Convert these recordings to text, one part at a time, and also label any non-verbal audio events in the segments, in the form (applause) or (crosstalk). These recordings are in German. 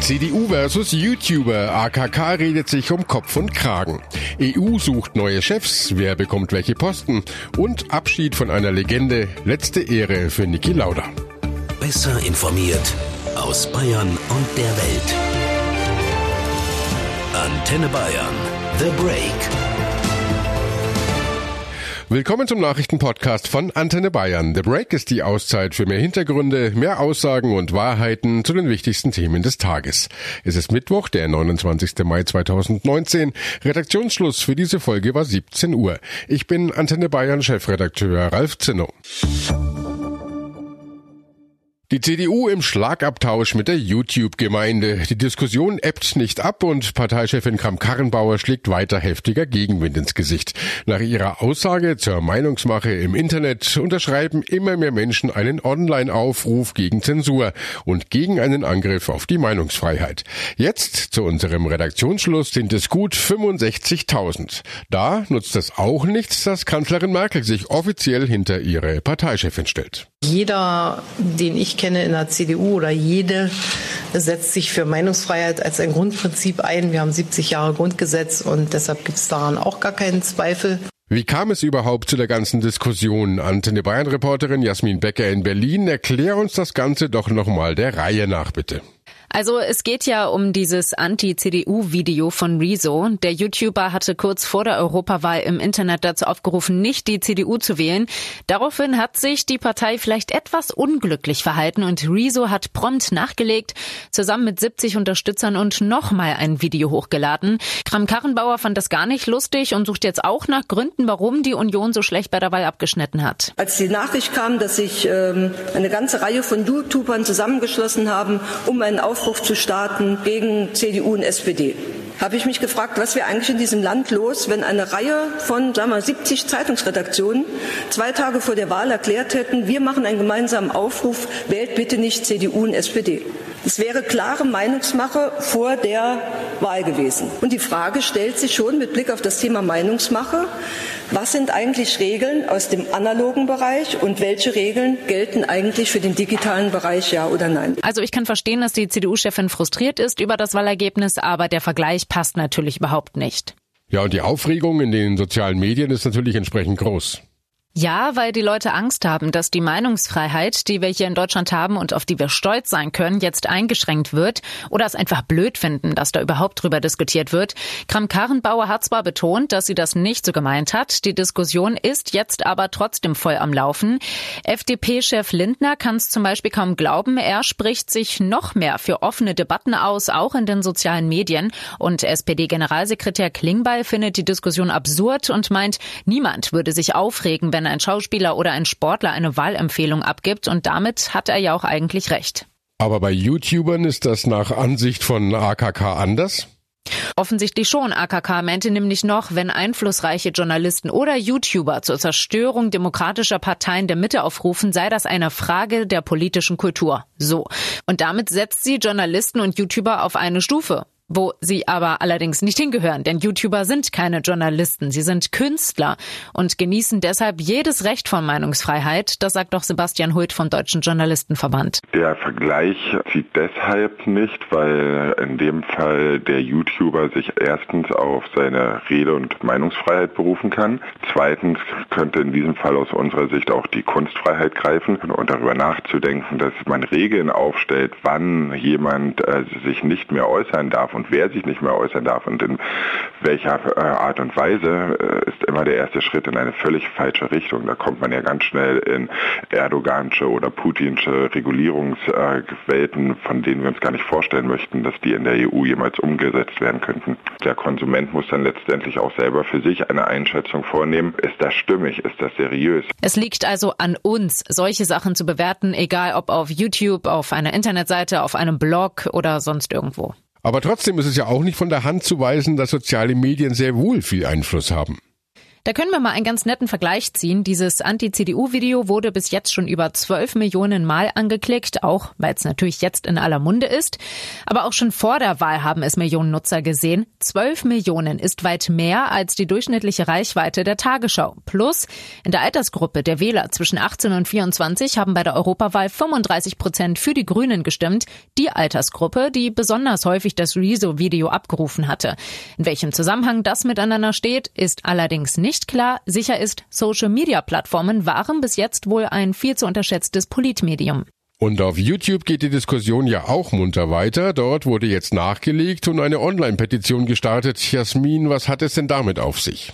CDU versus YouTuber. AKK redet sich um Kopf und Kragen. EU sucht neue Chefs. Wer bekommt welche Posten? Und Abschied von einer Legende. Letzte Ehre für Niki Lauda. Besser informiert aus Bayern und der Welt. Antenne Bayern. The Break. Willkommen zum Nachrichtenpodcast von Antenne Bayern. The Break ist die Auszeit für mehr Hintergründe, mehr Aussagen und Wahrheiten zu den wichtigsten Themen des Tages. Es ist Mittwoch, der 29. Mai 2019. Redaktionsschluss für diese Folge war 17 Uhr. Ich bin Antenne Bayern Chefredakteur Ralf Zinno. Die CDU im Schlagabtausch mit der YouTube-Gemeinde. Die Diskussion ebbt nicht ab und Parteichefin Kram-Karrenbauer schlägt weiter heftiger Gegenwind ins Gesicht. Nach ihrer Aussage zur Meinungsmache im Internet unterschreiben immer mehr Menschen einen Online-Aufruf gegen Zensur und gegen einen Angriff auf die Meinungsfreiheit. Jetzt, zu unserem Redaktionsschluss, sind es gut 65.000. Da nutzt es auch nichts, dass Kanzlerin Merkel sich offiziell hinter ihre Parteichefin stellt. Jeder, den ich kenne in der CDU oder jede, setzt sich für Meinungsfreiheit als ein Grundprinzip ein. Wir haben 70 Jahre Grundgesetz und deshalb gibt es daran auch gar keinen Zweifel. Wie kam es überhaupt zu der ganzen Diskussion? Antenne Bayern-Reporterin Jasmin Becker in Berlin, erklär uns das Ganze doch nochmal der Reihe nach, bitte. Also es geht ja um dieses Anti-CDU-Video von Rezo. Der YouTuber hatte kurz vor der Europawahl im Internet dazu aufgerufen, nicht die CDU zu wählen. Daraufhin hat sich die Partei vielleicht etwas unglücklich verhalten und Rezo hat prompt nachgelegt, zusammen mit 70 Unterstützern und nochmal ein Video hochgeladen. Kram-Karrenbauer fand das gar nicht lustig und sucht jetzt auch nach Gründen, warum die Union so schlecht bei der Wahl abgeschnitten hat. Als die Nachricht kam, dass sich ähm, eine ganze Reihe von YouTubern zusammengeschlossen haben, um einen Auf Aufruf zu starten gegen CDU und SPD habe ich mich gefragt, was wäre eigentlich in diesem Land los, wenn eine Reihe von sagen wir, 70 Zeitungsredaktionen zwei Tage vor der Wahl erklärt hätten, wir machen einen gemeinsamen Aufruf, wählt bitte nicht CDU und SPD. Es wäre klare Meinungsmache vor der Wahl gewesen. Und die Frage stellt sich schon mit Blick auf das Thema Meinungsmache, was sind eigentlich Regeln aus dem analogen Bereich und welche Regeln gelten eigentlich für den digitalen Bereich, ja oder nein? Also ich kann verstehen, dass die CDU-Chefin frustriert ist über das Wahlergebnis, aber der Vergleich passt natürlich überhaupt nicht. Ja, und die Aufregung in den sozialen Medien ist natürlich entsprechend groß. Ja, weil die Leute Angst haben, dass die Meinungsfreiheit, die wir hier in Deutschland haben und auf die wir stolz sein können, jetzt eingeschränkt wird oder es einfach blöd finden, dass da überhaupt drüber diskutiert wird. Kram-Karrenbauer hat zwar betont, dass sie das nicht so gemeint hat. Die Diskussion ist jetzt aber trotzdem voll am Laufen. FDP-Chef Lindner kann es zum Beispiel kaum glauben. Er spricht sich noch mehr für offene Debatten aus, auch in den sozialen Medien. Und SPD-Generalsekretär Klingbeil findet die Diskussion absurd und meint, niemand würde sich aufregen, wenn ein Schauspieler oder ein Sportler eine Wahlempfehlung abgibt und damit hat er ja auch eigentlich recht. Aber bei YouTubern ist das nach Ansicht von AKK anders? Offensichtlich schon. AKK meinte nämlich noch, wenn einflussreiche Journalisten oder YouTuber zur Zerstörung demokratischer Parteien der Mitte aufrufen, sei das eine Frage der politischen Kultur. So. Und damit setzt sie Journalisten und YouTuber auf eine Stufe wo sie aber allerdings nicht hingehören, denn YouTuber sind keine Journalisten, sie sind Künstler und genießen deshalb jedes Recht von Meinungsfreiheit. Das sagt doch Sebastian Hult vom Deutschen Journalistenverband. Der Vergleich zieht deshalb nicht, weil in dem Fall der YouTuber sich erstens auf seine Rede- und Meinungsfreiheit berufen kann. Zweitens könnte in diesem Fall aus unserer Sicht auch die Kunstfreiheit greifen und darüber nachzudenken, dass man Regeln aufstellt, wann jemand äh, sich nicht mehr äußern darf und wer sich nicht mehr äußern darf und in welcher äh, Art und Weise, äh, ist immer der erste Schritt in eine völlig falsche Richtung. Da kommt man ja ganz schnell in Erdogansche oder Putinsche Regulierungswelten, von denen wir uns gar nicht vorstellen möchten, dass die in der EU jemals umgesetzt werden könnten. Der Konsument muss dann letztendlich auch selber für sich eine Einschätzung vornehmen. Ist das stimmig? Ist das seriös? Es liegt also an uns, solche Sachen zu bewerten, egal ob auf YouTube, auf einer Internetseite, auf einem Blog oder sonst irgendwo. Aber trotzdem ist es ja auch nicht von der Hand zu weisen, dass soziale Medien sehr wohl viel Einfluss haben. Da können wir mal einen ganz netten Vergleich ziehen. Dieses Anti-CDU-Video wurde bis jetzt schon über 12 Millionen Mal angeklickt, auch weil es natürlich jetzt in aller Munde ist. Aber auch schon vor der Wahl haben es Millionen Nutzer gesehen. 12 Millionen ist weit mehr als die durchschnittliche Reichweite der Tagesschau. Plus, in der Altersgruppe der Wähler zwischen 18 und 24 haben bei der Europawahl 35 Prozent für die Grünen gestimmt. Die Altersgruppe, die besonders häufig das Rezo-Video abgerufen hatte. In welchem Zusammenhang das miteinander steht, ist allerdings nicht nicht klar. Sicher ist, Social-Media-Plattformen waren bis jetzt wohl ein viel zu unterschätztes Politmedium. Und auf YouTube geht die Diskussion ja auch munter weiter. Dort wurde jetzt nachgelegt und eine Online-Petition gestartet. Jasmin, was hat es denn damit auf sich?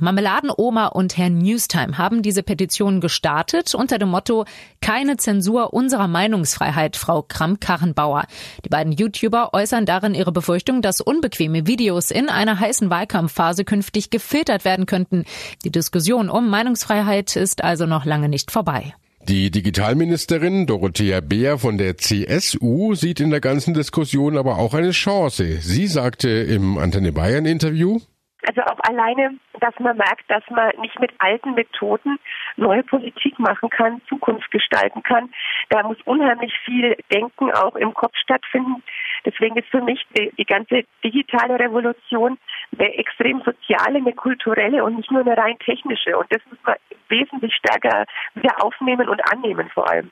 Marmeladenoma und Herr Newstime haben diese Petition gestartet unter dem Motto Keine Zensur unserer Meinungsfreiheit, Frau Kramp-Karrenbauer. Die beiden YouTuber äußern darin ihre Befürchtung, dass unbequeme Videos in einer heißen Wahlkampfphase künftig gefiltert werden könnten. Die Diskussion um Meinungsfreiheit ist also noch lange nicht vorbei. Die Digitalministerin Dorothea Beer von der CSU sieht in der ganzen Diskussion aber auch eine Chance. Sie sagte im Antenne Bayern Interview, also auch alleine, dass man merkt, dass man nicht mit alten Methoden neue Politik machen kann, Zukunft gestalten kann. Da muss unheimlich viel Denken auch im Kopf stattfinden. Deswegen ist für mich die, die ganze digitale Revolution eine extrem soziale, eine kulturelle und nicht nur eine rein technische. Und das muss man wesentlich stärker wieder aufnehmen und annehmen vor allem.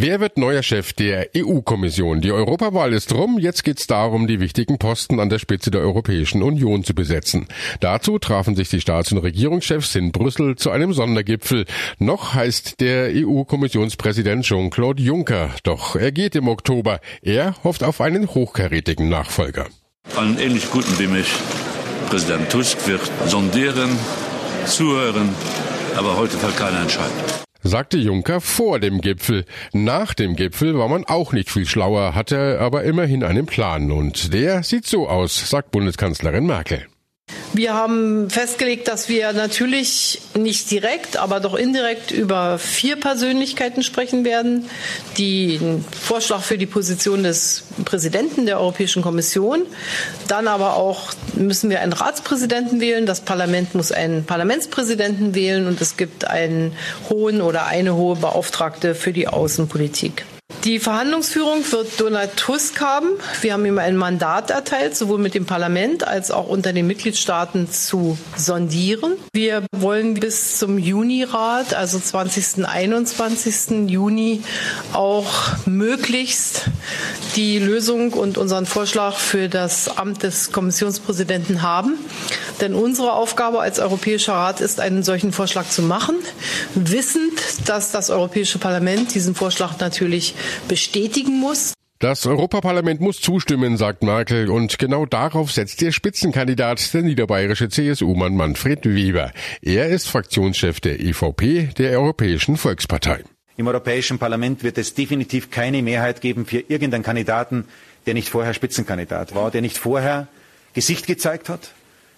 Wer wird neuer Chef der EU-Kommission? Die Europawahl ist rum. Jetzt geht's darum, die wichtigen Posten an der Spitze der Europäischen Union zu besetzen. Dazu trafen sich die Staats- und Regierungschefs in Brüssel zu einem Sondergipfel. Noch heißt der EU-Kommissionspräsident Jean-Claude Juncker. Doch er geht im Oktober. Er hofft auf einen hochkarätigen Nachfolger. Einen ähnlich guten wie mich. Präsident Tusk wird sondieren, zuhören, aber heute fällt keine Entscheidung sagte Juncker vor dem Gipfel. Nach dem Gipfel war man auch nicht viel schlauer, hatte aber immerhin einen Plan. Und der sieht so aus, sagt Bundeskanzlerin Merkel. Wir haben festgelegt, dass wir natürlich nicht direkt, aber doch indirekt über vier Persönlichkeiten sprechen werden. Den Vorschlag für die Position des Präsidenten der Europäischen Kommission. Dann aber auch müssen wir einen Ratspräsidenten wählen. Das Parlament muss einen Parlamentspräsidenten wählen und es gibt einen hohen oder eine hohe Beauftragte für die Außenpolitik. Die Verhandlungsführung wird Donald Tusk haben. Wir haben ihm ein Mandat erteilt, sowohl mit dem Parlament als auch unter den Mitgliedstaaten zu sondieren. Wir wollen bis zum Juni-Rat, also 20. 21. Juni, auch möglichst die Lösung und unseren Vorschlag für das Amt des Kommissionspräsidenten haben. Denn unsere Aufgabe als Europäischer Rat ist, einen solchen Vorschlag zu machen, wissend, dass das Europäische Parlament diesen Vorschlag natürlich bestätigen muss. Das Europaparlament muss zustimmen, sagt Merkel, und genau darauf setzt der Spitzenkandidat, der niederbayerische CSU-Mann Manfred Weber. Er ist Fraktionschef der EVP, der Europäischen Volkspartei. Im Europäischen Parlament wird es definitiv keine Mehrheit geben für irgendeinen Kandidaten, der nicht vorher Spitzenkandidat war, der nicht vorher Gesicht gezeigt hat,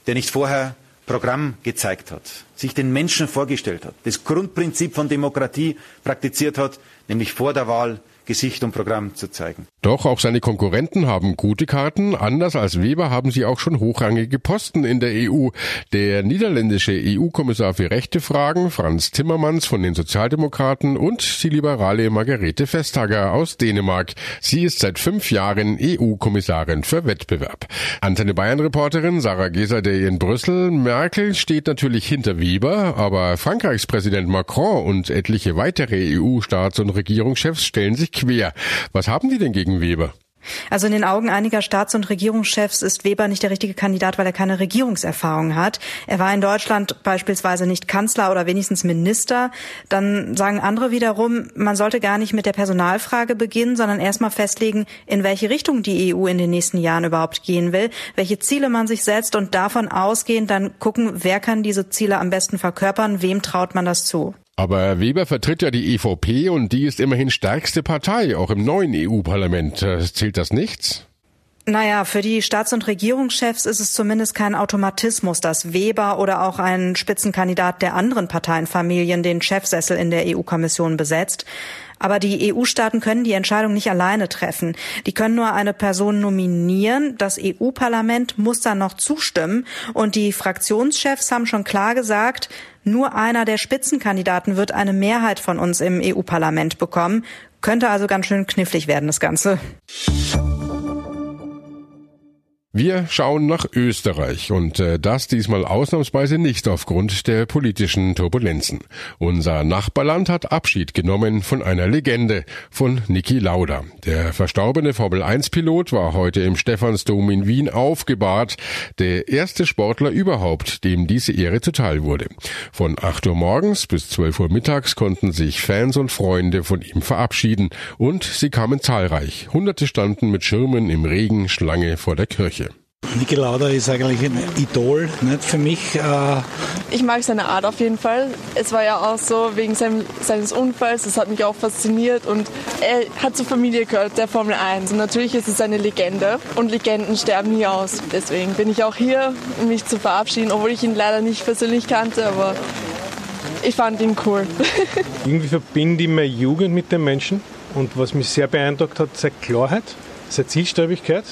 der nicht vorher Programm gezeigt hat, sich den Menschen vorgestellt hat, das Grundprinzip von Demokratie praktiziert hat, nämlich vor der Wahl Gesicht und Programm zu zeigen. Doch auch seine Konkurrenten haben gute Karten. Anders als Weber haben sie auch schon hochrangige Posten in der EU. Der niederländische EU-Kommissar für rechte Fragen, Franz Timmermans von den Sozialdemokraten und die liberale Margarete Vestager aus Dänemark. Sie ist seit fünf Jahren EU-Kommissarin für Wettbewerb. Antenne Bayern-Reporterin Sarah Geser-Day in Brüssel. Merkel steht natürlich hinter Weber, aber Frankreichs Präsident Macron und etliche weitere EU-Staats- und Regierungschefs stellen sich quer. Was haben die denn gegen Weber? Also in den Augen einiger Staats- und Regierungschefs ist Weber nicht der richtige Kandidat, weil er keine Regierungserfahrung hat. Er war in Deutschland beispielsweise nicht Kanzler oder wenigstens Minister. Dann sagen andere wiederum, man sollte gar nicht mit der Personalfrage beginnen, sondern erstmal festlegen, in welche Richtung die EU in den nächsten Jahren überhaupt gehen will, welche Ziele man sich setzt und davon ausgehend dann gucken, wer kann diese Ziele am besten verkörpern, wem traut man das zu. Aber Weber vertritt ja die EVP und die ist immerhin stärkste Partei, auch im neuen EU-Parlament. Zählt das nichts? Naja, für die Staats- und Regierungschefs ist es zumindest kein Automatismus, dass Weber oder auch ein Spitzenkandidat der anderen Parteienfamilien den Chefsessel in der EU-Kommission besetzt. Aber die EU-Staaten können die Entscheidung nicht alleine treffen. Die können nur eine Person nominieren. Das EU-Parlament muss dann noch zustimmen. Und die Fraktionschefs haben schon klar gesagt, nur einer der Spitzenkandidaten wird eine Mehrheit von uns im EU-Parlament bekommen. Könnte also ganz schön knifflig werden, das Ganze. Wir schauen nach Österreich und äh, das diesmal ausnahmsweise nicht aufgrund der politischen Turbulenzen. Unser Nachbarland hat Abschied genommen von einer Legende, von Niki Lauda. Der verstorbene Formel-1-Pilot war heute im Stephansdom in Wien aufgebahrt, der erste Sportler überhaupt, dem diese Ehre zuteil wurde. Von 8 Uhr morgens bis 12 Uhr mittags konnten sich Fans und Freunde von ihm verabschieden und sie kamen zahlreich. Hunderte standen mit Schirmen im Regen Schlange vor der Kirche. Niki Lauda ist eigentlich ein Idol nicht für mich. Äh ich mag seine Art auf jeden Fall. Es war ja auch so wegen seinem, seines Unfalls, das hat mich auch fasziniert und er hat zur Familie gehört, der Formel 1. Und natürlich ist es eine Legende und Legenden sterben nie aus. Deswegen bin ich auch hier, um mich zu verabschieden, obwohl ich ihn leider nicht persönlich kannte, aber ich fand ihn cool. (laughs) Irgendwie verbinde ich meine Jugend mit dem Menschen und was mich sehr beeindruckt hat, seine Klarheit, seine Zielstrebigkeit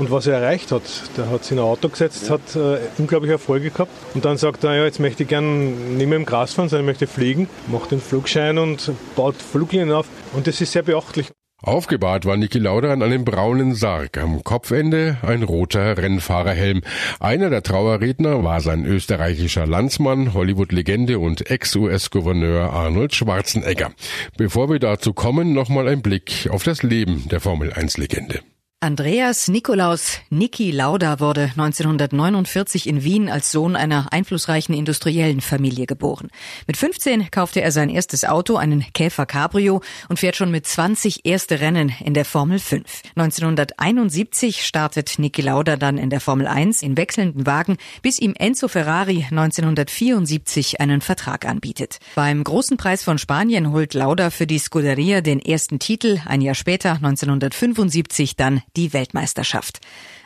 und was er erreicht hat. Der hat sich in ein Auto gesetzt, hat äh, unglaubliche Erfolge gehabt und dann sagt er, ja, jetzt möchte ich gern nicht mehr im Gras fahren, sondern möchte fliegen, macht den Flugschein und baut Fluglinien auf und das ist sehr beachtlich. Aufgebahrt war Niki Lauda an einem braunen Sarg, am Kopfende ein roter Rennfahrerhelm. Einer der Trauerredner war sein österreichischer Landsmann, Hollywood-Legende und Ex-US-Gouverneur Arnold Schwarzenegger. Bevor wir dazu kommen, nochmal ein Blick auf das Leben der Formel-1-Legende. Andreas Nikolaus Niki Lauda wurde 1949 in Wien als Sohn einer einflussreichen industriellen Familie geboren. Mit 15 kaufte er sein erstes Auto, einen Käfer Cabrio, und fährt schon mit 20 erste Rennen in der Formel 5. 1971 startet Niki Lauda dann in der Formel 1 in wechselnden Wagen, bis ihm Enzo Ferrari 1974 einen Vertrag anbietet. Beim Großen Preis von Spanien holt Lauda für die Scuderia den ersten Titel, ein Jahr später 1975 dann die Weltmeisterschaft.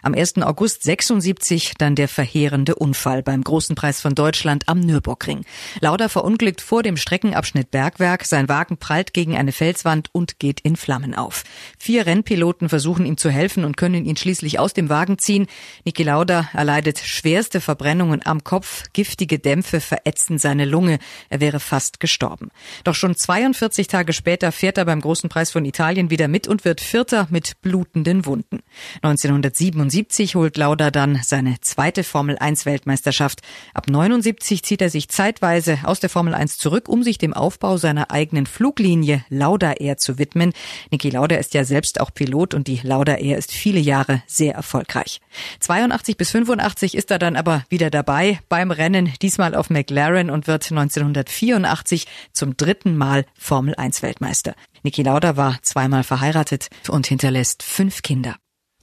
Am 1. August 76 dann der verheerende Unfall beim Großen Preis von Deutschland am Nürburgring. Lauda verunglückt vor dem Streckenabschnitt Bergwerk, sein Wagen prallt gegen eine Felswand und geht in Flammen auf. Vier Rennpiloten versuchen ihm zu helfen und können ihn schließlich aus dem Wagen ziehen. Niki Lauda erleidet schwerste Verbrennungen am Kopf, giftige Dämpfe verätzen seine Lunge. Er wäre fast gestorben. Doch schon 42 Tage später fährt er beim Großen Preis von Italien wieder mit und wird Vierter mit blutenden Wunden. 1977 1978 holt Lauda dann seine zweite Formel 1 Weltmeisterschaft. Ab 79 zieht er sich zeitweise aus der Formel 1 zurück, um sich dem Aufbau seiner eigenen Fluglinie Lauda Air zu widmen. Niki Lauda ist ja selbst auch Pilot und die Lauda Air ist viele Jahre sehr erfolgreich. 82 bis 85 ist er dann aber wieder dabei beim Rennen, diesmal auf McLaren und wird 1984 zum dritten Mal Formel 1 Weltmeister. Niki Lauda war zweimal verheiratet und hinterlässt fünf Kinder.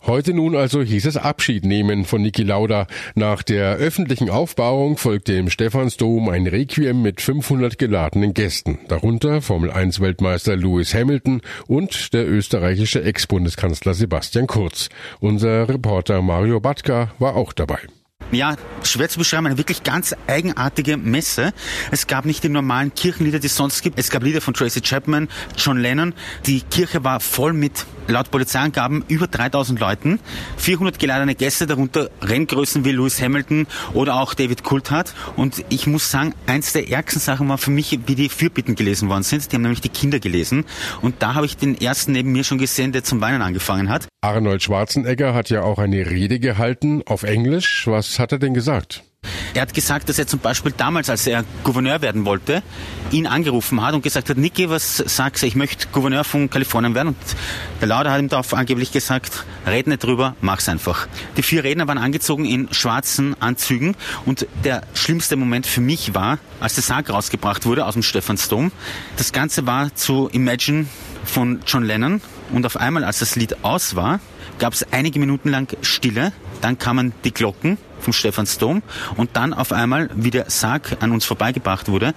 Heute nun also hieß es Abschied nehmen von Niki Lauda. Nach der öffentlichen Aufbauung folgte im Stephansdom ein Requiem mit 500 geladenen Gästen, darunter Formel 1 Weltmeister Lewis Hamilton und der österreichische Ex-Bundeskanzler Sebastian Kurz. Unser Reporter Mario Batka war auch dabei ja, schwer zu beschreiben, eine wirklich ganz eigenartige Messe. Es gab nicht die normalen Kirchenlieder, die es sonst gibt. Es gab Lieder von Tracy Chapman, John Lennon. Die Kirche war voll mit, laut Polizeiangaben, über 3000 Leuten. 400 geladene Gäste, darunter Renngrößen wie Lewis Hamilton oder auch David Coulthard. Und ich muss sagen, eins der ärgsten Sachen war für mich, wie die Fürbitten gelesen worden sind. Die haben nämlich die Kinder gelesen. Und da habe ich den ersten neben mir schon gesehen, der zum Weinen angefangen hat. Arnold Schwarzenegger hat ja auch eine Rede gehalten auf Englisch. Was hat er denn gesagt? Er hat gesagt, dass er zum Beispiel damals, als er Gouverneur werden wollte, ihn angerufen hat und gesagt hat, Niki, was sagst du, ich möchte Gouverneur von Kalifornien werden. Und der Lauder hat ihm darauf angeblich gesagt, red nicht drüber, mach's einfach. Die vier Redner waren angezogen in schwarzen Anzügen und der schlimmste Moment für mich war, als der Sarg rausgebracht wurde aus dem Stephansdom. Das Ganze war zu Imagine von John Lennon und auf einmal, als das Lied aus war, gab es einige Minuten lang Stille. Dann kamen die Glocken vom Stephansdom und dann auf einmal, wie der Sarg an uns vorbeigebracht wurde,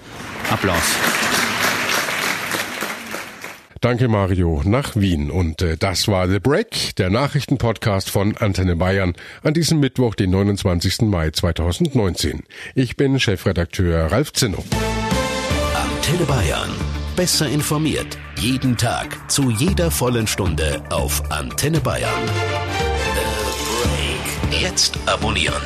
Applaus. Danke Mario nach Wien und äh, das war The Break, der Nachrichtenpodcast von Antenne Bayern an diesem Mittwoch, den 29. Mai 2019. Ich bin Chefredakteur Ralf Zinno. Antenne Bayern besser informiert. Jeden Tag, zu jeder vollen Stunde auf Antenne Bayern. Äh, Jetzt abonnieren.